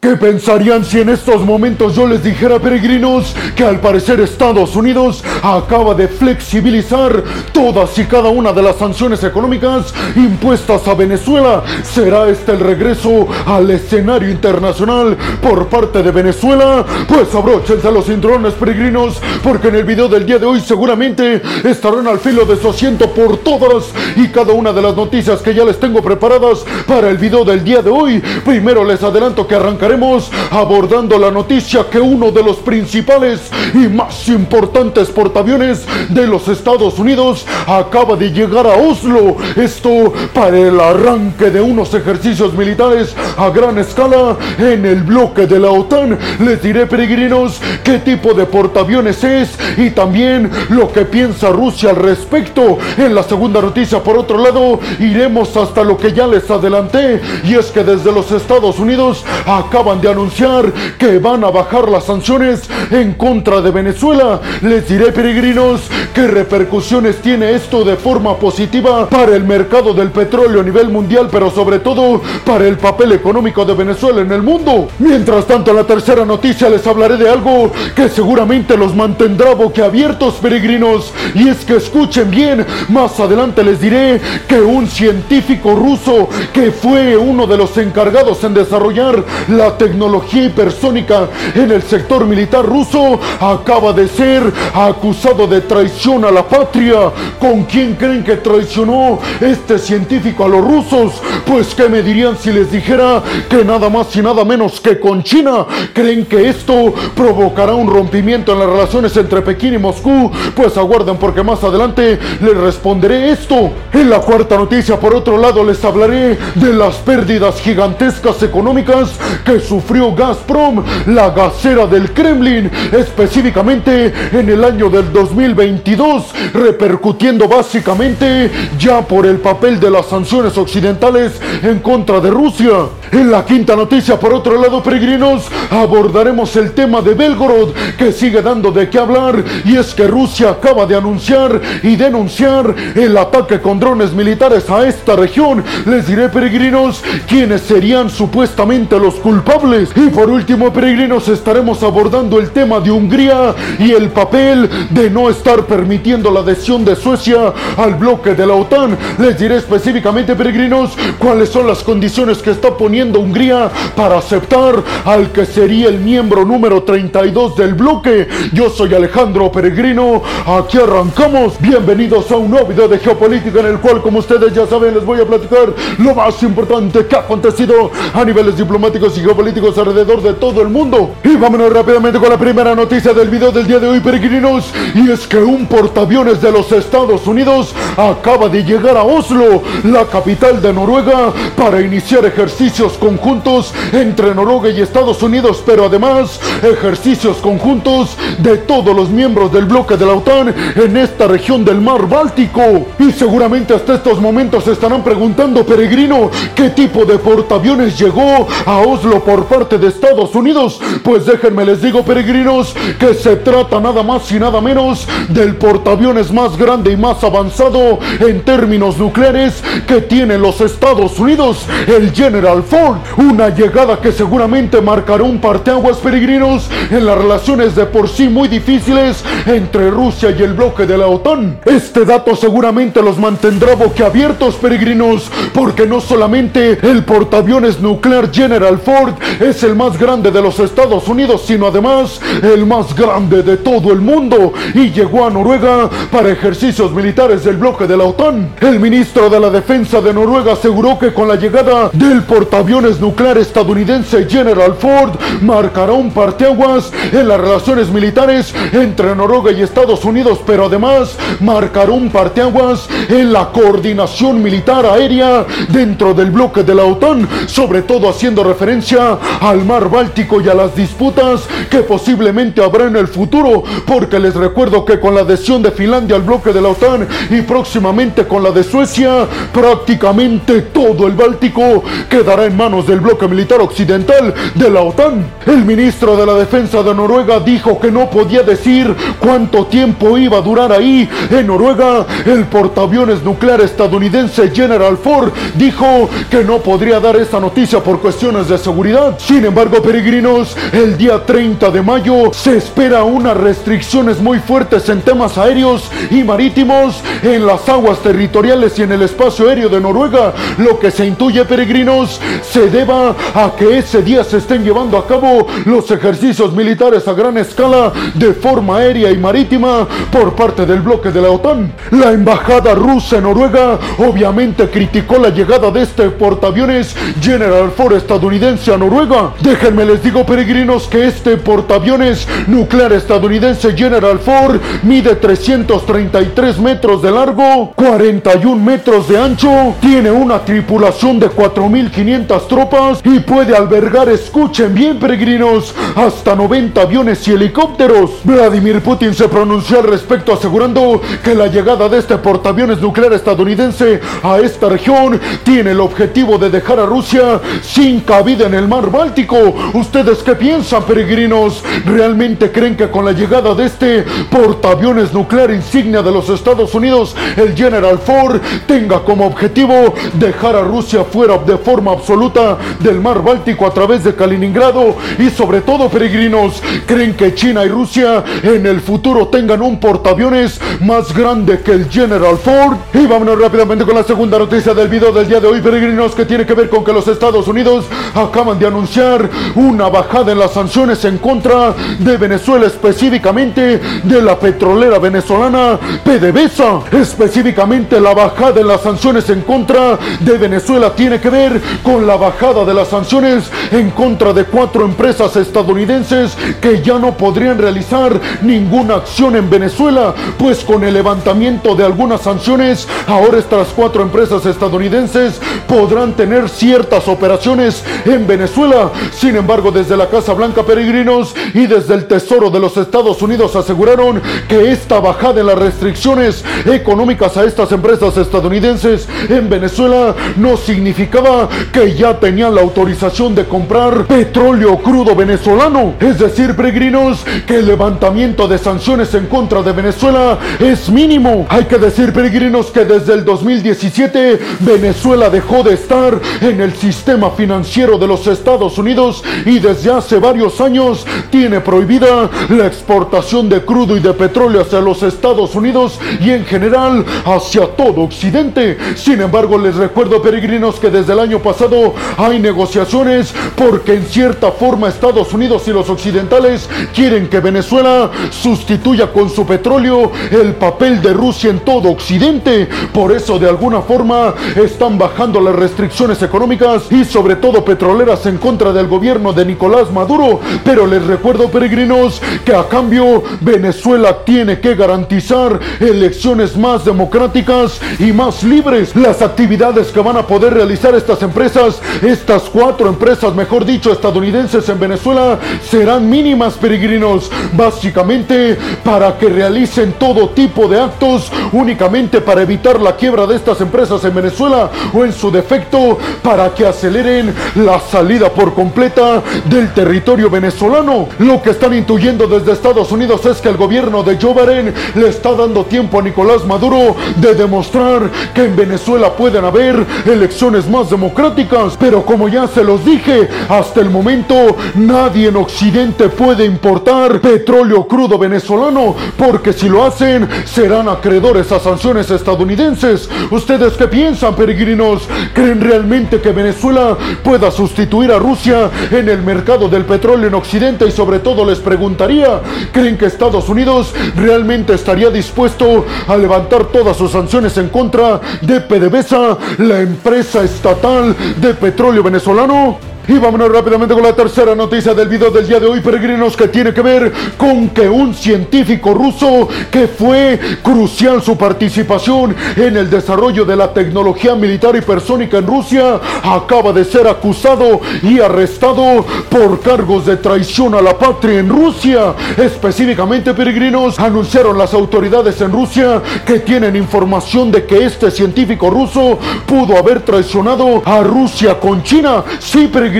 ¿Qué pensarían si en estos momentos yo les dijera, peregrinos, que al parecer Estados Unidos acaba de flexibilizar todas y cada una de las sanciones económicas impuestas a Venezuela? ¿Será este el regreso al escenario internacional por parte de Venezuela? Pues abróchense los cinturones, peregrinos, porque en el video del día de hoy seguramente estarán al filo de su asiento por todas y cada una de las noticias que ya les tengo preparadas para el video del día de hoy. Primero les adelanto que arrancaremos abordando la noticia que uno de los principales y más importantes portaaviones de los Estados Unidos acaba de llegar a Oslo. Esto para el arranque de unos ejercicios militares a gran escala en el bloque de la OTAN. Les diré, peregrinos, qué tipo de portaaviones es y también lo que piensa Rusia al respecto. En la segunda noticia, por otro lado, iremos hasta lo que ya les adelanté y es que desde los Estados Unidos acá acaban de anunciar que van a bajar las sanciones en contra de Venezuela. Les diré, peregrinos, qué repercusiones tiene esto de forma positiva para el mercado del petróleo a nivel mundial, pero sobre todo para el papel económico de Venezuela en el mundo. Mientras tanto, en la tercera noticia les hablaré de algo que seguramente los mantendrá boquiabiertos, peregrinos. Y es que escuchen bien, más adelante les diré que un científico ruso que fue uno de los encargados en desarrollar la tecnología hipersónica en el sector militar ruso acaba de ser acusado de traición a la patria. ¿Con quién creen que traicionó este científico a los rusos? Pues qué me dirían si les dijera que nada más y nada menos que con China. ¿Creen que esto provocará un rompimiento en las relaciones entre Pekín y Moscú? Pues aguarden porque más adelante les responderé esto. En la cuarta noticia, por otro lado, les hablaré de las pérdidas gigantescas económicas que sufrió Gazprom, la gasera del Kremlin, específicamente en el año del 2022, repercutiendo básicamente ya por el papel de las sanciones occidentales en contra de Rusia. En la quinta noticia, por otro lado, peregrinos, abordaremos el tema de Belgorod, que sigue dando de qué hablar, y es que Rusia acaba de anunciar y denunciar el ataque con drones militares a esta región. Les diré, peregrinos, quiénes serían supuestamente los culpables y por último, peregrinos, estaremos abordando el tema de Hungría y el papel de no estar permitiendo la adhesión de Suecia al bloque de la OTAN. Les diré específicamente, peregrinos, cuáles son las condiciones que está poniendo Hungría para aceptar al que sería el miembro número 32 del bloque. Yo soy Alejandro Peregrino, aquí arrancamos. Bienvenidos a un nuevo video de geopolítica en el cual, como ustedes ya saben, les voy a platicar lo más importante que ha acontecido a niveles diplomáticos y geopolíticos políticos alrededor de todo el mundo. Y vámonos rápidamente con la primera noticia del video del día de hoy, peregrinos. Y es que un portaaviones de los Estados Unidos acaba de llegar a Oslo, la capital de Noruega, para iniciar ejercicios conjuntos entre Noruega y Estados Unidos, pero además ejercicios conjuntos de todos los miembros del bloque de la OTAN en esta región del mar Báltico. Y seguramente hasta estos momentos estarán preguntando, peregrino, qué tipo de portaaviones llegó a Oslo por parte de Estados Unidos. Pues déjenme les digo, peregrinos, que se trata nada más y nada menos del portaaviones más grande y más avanzado en términos nucleares que tienen los Estados Unidos, el General Ford. Una llegada que seguramente marcará un parteaguas, peregrinos, en las relaciones de por sí muy difíciles entre Rusia y el bloque de la OTAN. Este dato seguramente los mantendrá boquiabiertos, peregrinos, porque no solamente el portaaviones nuclear General Ford es el más grande de los Estados Unidos, sino además el más grande de todo el mundo y llegó a Noruega para ejercicios militares del bloque de la OTAN. El ministro de la Defensa de Noruega aseguró que con la llegada del portaaviones nuclear estadounidense General Ford marcará un parteaguas en las relaciones militares entre Noruega y Estados Unidos, pero además marcará un parteaguas en la coordinación militar aérea dentro del bloque de la OTAN, sobre todo haciendo referencia al mar Báltico y a las disputas que posiblemente habrá en el futuro, porque les recuerdo que con la adhesión de Finlandia al bloque de la OTAN y próximamente con la de Suecia, prácticamente todo el Báltico quedará en manos del bloque militar occidental de la OTAN. El ministro de la Defensa de Noruega dijo que no podía decir cuánto tiempo iba a durar ahí. En Noruega, el portaaviones nuclear estadounidense General Ford dijo que no podría dar esta noticia por cuestiones de seguridad Sin embargo, peregrinos, el día 30 de mayo se espera unas restricciones muy fuertes en temas aéreos y marítimos en las aguas territoriales y en el espacio aéreo de Noruega, lo que se intuye, peregrinos, se deba a que ese día se estén llevando a cabo los ejercicios militares a gran escala de forma aérea y marítima por parte del bloque de la OTAN. La embajada rusa en Noruega obviamente criticó la llegada de este portaaviones General Ford estadounidense a Noruega. Déjenme les digo peregrinos que este portaaviones nuclear estadounidense General Ford mide 333 metros de largo, 41 metros de ancho, tiene una tripulación de 4.500 tropas y puede albergar, escuchen bien peregrinos, hasta 90 aviones y helicópteros. Vladimir Putin se pronunció al respecto asegurando que la llegada de este portaaviones nuclear estadounidense a esta región tiene el objetivo de dejar a Rusia sin cabida en el mar Báltico. ¿Ustedes qué piensan, peregrinos? ¿Realmente creen que con la llegada de este portaaviones nuclear insignia de los Estados Unidos, el General Ford, tenga como objetivo dejar a Rusia fuera de forma absoluta del mar Báltico a través de Kaliningrado? Y sobre todo, peregrinos, ¿creen que China y Rusia en el futuro tengan un portaaviones más grande que el General Ford? Y vámonos rápidamente con la segunda noticia del video del día de hoy, peregrinos, que tiene que ver con que los Estados Unidos acaban de anunciar una bajada en las sanciones en contra de Venezuela, específicamente de la petrolera venezolana PDVSA. Específicamente la bajada en las sanciones en contra de Venezuela tiene que ver con la bajada de las sanciones en contra de cuatro empresas estadounidenses que ya no podrían realizar ninguna acción en Venezuela, pues con el levantamiento de algunas sanciones, ahora estas cuatro empresas estadounidenses podrán tener ciertas operaciones en Venezuela. Sin embargo, desde la Casa Blanca Peregrinos y desde el Tesoro de los Estados Unidos aseguraron que esta bajada en las restricciones económicas a estas empresas estadounidenses en Venezuela no significaba que ya tenían la autorización de comprar petróleo crudo venezolano. Es decir, peregrinos, que el levantamiento de sanciones en contra de Venezuela es mínimo. Hay que decir, peregrinos, que desde el 2017 Venezuela dejó de estar en el sistema financiero de los Estados Unidos y desde hace varios años tiene prohibida la exportación de crudo y de petróleo hacia los Estados Unidos y en general hacia todo Occidente. Sin embargo, les recuerdo, peregrinos, que desde el año pasado hay negociaciones porque en cierta forma Estados Unidos y los occidentales quieren que Venezuela sustituya con su petróleo el papel de Rusia en todo Occidente. Por eso, de alguna forma, están bajando las restricciones económicas y sobre todo petroleras en contra del gobierno de Nicolás Maduro. Pero les recuerdo, peregrinos, que a cambio Venezuela tiene que garantizar elecciones más democráticas y más libres. Las actividades que van a poder realizar estas empresas, estas cuatro empresas, mejor dicho, estadounidenses en Venezuela, serán mínimas, peregrinos. Básicamente para que realicen todo tipo de actos únicamente para evitar la quiebra de estas empresas en Venezuela o en su defecto para que aceleren la salida por completa del territorio venezolano. Lo que están intuyendo desde Estados Unidos es que el gobierno de Joe Biden le está dando tiempo a Nicolás Maduro de demostrar que en Venezuela pueden haber elecciones más democráticas. Pero como ya se los dije, hasta el momento nadie en Occidente puede importar petróleo crudo venezolano, porque si lo hacen serán acreedores a sanciones estadounidenses. ¿Ustedes qué piensan, peregrinos? ¿Creen realmente que Venezuela pueda sustituir a Rusia en el mercado del petróleo en Occidente? Y sobre todo les preguntaría, ¿creen que Estados Unidos realmente estaría dispuesto a levantar todas sus sanciones en contra de PDVSA, la empresa estatal de petróleo venezolano? Y vámonos rápidamente con la tercera noticia del video del día de hoy, peregrinos, que tiene que ver con que un científico ruso que fue crucial su participación en el desarrollo de la tecnología militar hipersónica en Rusia acaba de ser acusado y arrestado por cargos de traición a la patria en Rusia. Específicamente, peregrinos, anunciaron las autoridades en Rusia que tienen información de que este científico ruso pudo haber traicionado a Rusia con China. Sí, peregrinos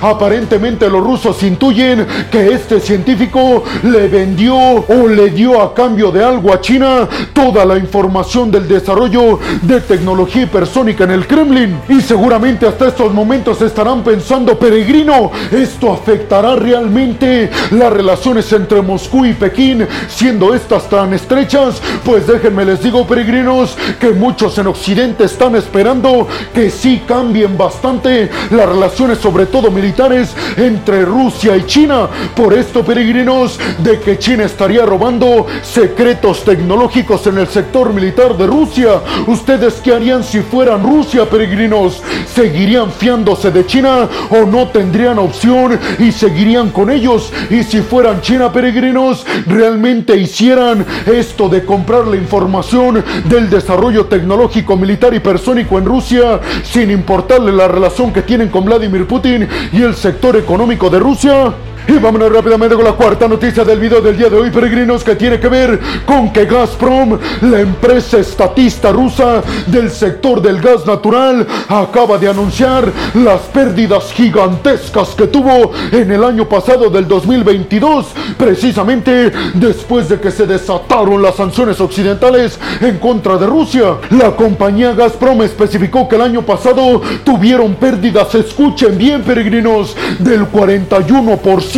aparentemente los rusos intuyen que este científico le vendió o le dio a cambio de algo a China toda la información del desarrollo de tecnología hipersónica en el Kremlin. Y seguramente hasta estos momentos estarán pensando, peregrino, esto afectará realmente las relaciones entre Moscú y Pekín, siendo estas tan estrechas. Pues déjenme les digo, peregrinos, que muchos en Occidente están esperando que sí cambien bastante las relaciones, sobre todo militares, entre Rusia y China. Por esto, peregrinos, de que China estaría robando secretos tecnológicos en el sector militar de Rusia. ¿Ustedes qué harían si fueran Rusia, peregrinos? ¿Seguirían fiándose de China o no tendrían opción y seguirían con ellos? Y si fueran China, peregrinos, realmente hicieran esto de comprar la información del desarrollo tecnológico, militar y persónico en Rusia, sin importarle la relación que tienen con Vladimir Putin y el sector económico de Rusia. Y vámonos rápidamente con la cuarta noticia del video del día de hoy, peregrinos, que tiene que ver con que Gazprom, la empresa estatista rusa del sector del gas natural, acaba de anunciar las pérdidas gigantescas que tuvo en el año pasado del 2022, precisamente después de que se desataron las sanciones occidentales en contra de Rusia. La compañía Gazprom especificó que el año pasado tuvieron pérdidas, escuchen bien, peregrinos, del 41%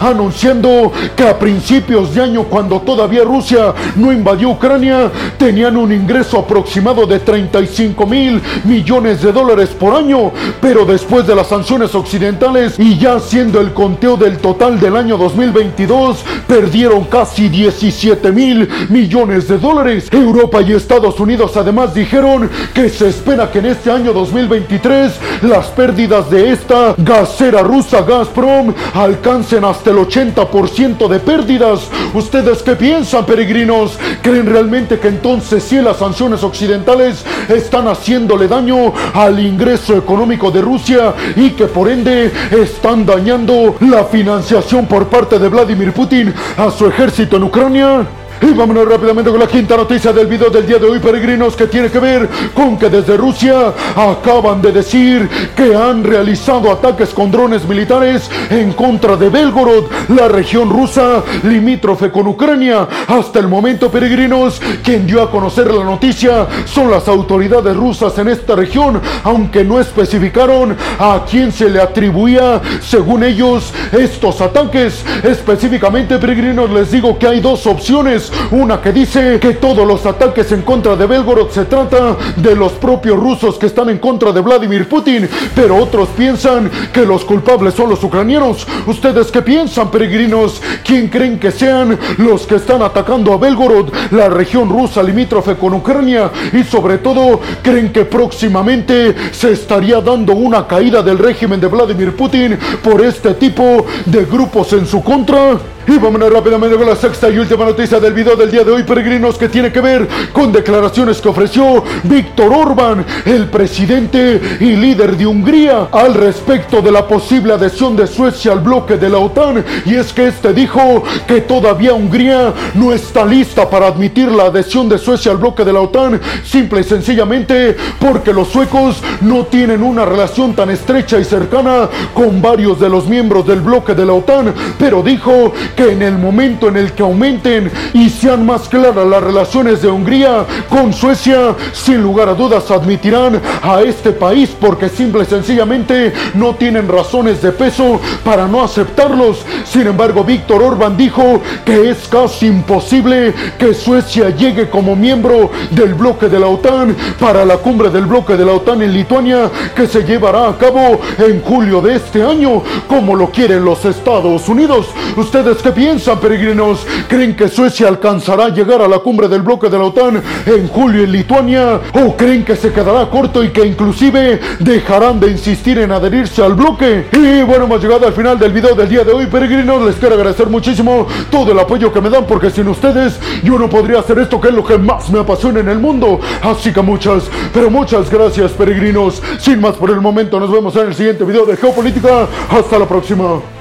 anunciando que a principios de año, cuando todavía Rusia no invadió Ucrania, tenían un ingreso aproximado de 35 mil millones de dólares por año, pero después de las sanciones occidentales y ya siendo el conteo del total del año 2022, perdieron casi 17 mil millones de dólares. Europa y Estados Unidos además dijeron que se espera que en este año 2023 las pérdidas de esta gasera rusa Gazprom al alcancen hasta el 80% de pérdidas. ¿Ustedes qué piensan, peregrinos? ¿Creen realmente que entonces si las sanciones occidentales están haciéndole daño al ingreso económico de Rusia y que por ende están dañando la financiación por parte de Vladimir Putin a su ejército en Ucrania? Y vámonos rápidamente con la quinta noticia del video del día de hoy, peregrinos, que tiene que ver con que desde Rusia acaban de decir que han realizado ataques con drones militares en contra de Belgorod, la región rusa limítrofe con Ucrania. Hasta el momento, peregrinos, quien dio a conocer la noticia son las autoridades rusas en esta región, aunque no especificaron a quién se le atribuía, según ellos, estos ataques. Específicamente, peregrinos, les digo que hay dos opciones una que dice que todos los ataques en contra de Belgorod se trata de los propios rusos que están en contra de Vladimir Putin, pero otros piensan que los culpables son los ucranianos. ¿Ustedes qué piensan, peregrinos? ¿Quién creen que sean los que están atacando a Belgorod, la región rusa limítrofe con Ucrania? Y sobre todo, ¿creen que próximamente se estaría dando una caída del régimen de Vladimir Putin por este tipo de grupos en su contra? Y vámonos rápidamente con la sexta y última noticia del video del día de hoy, peregrinos, que tiene que ver con declaraciones que ofreció Víctor Orbán, el presidente y líder de Hungría, al respecto de la posible adhesión de Suecia al bloque de la OTAN. Y es que este dijo que todavía Hungría no está lista para admitir la adhesión de Suecia al bloque de la OTAN, simple y sencillamente porque los suecos no tienen una relación tan estrecha y cercana con varios de los miembros del bloque de la OTAN, pero dijo que en el momento en el que aumenten y sean más claras las relaciones de Hungría con Suecia, sin lugar a dudas admitirán a este país porque simple y sencillamente no tienen razones de peso para no aceptarlos. Sin embargo, Víctor Orban dijo que es casi imposible que Suecia llegue como miembro del bloque de la OTAN para la cumbre del bloque de la OTAN en Lituania que se llevará a cabo en julio de este año, como lo quieren los Estados Unidos. Ustedes ¿Qué piensan, peregrinos? ¿Creen que Suecia alcanzará a llegar a la cumbre del bloque de la OTAN en julio en Lituania? ¿O creen que se quedará corto y que inclusive dejarán de insistir en adherirse al bloque? Y bueno, hemos llegado al final del video del día de hoy, peregrinos. Les quiero agradecer muchísimo todo el apoyo que me dan porque sin ustedes yo no podría hacer esto que es lo que más me apasiona en el mundo. Así que muchas, pero muchas gracias, peregrinos. Sin más por el momento, nos vemos en el siguiente video de Geopolítica. Hasta la próxima.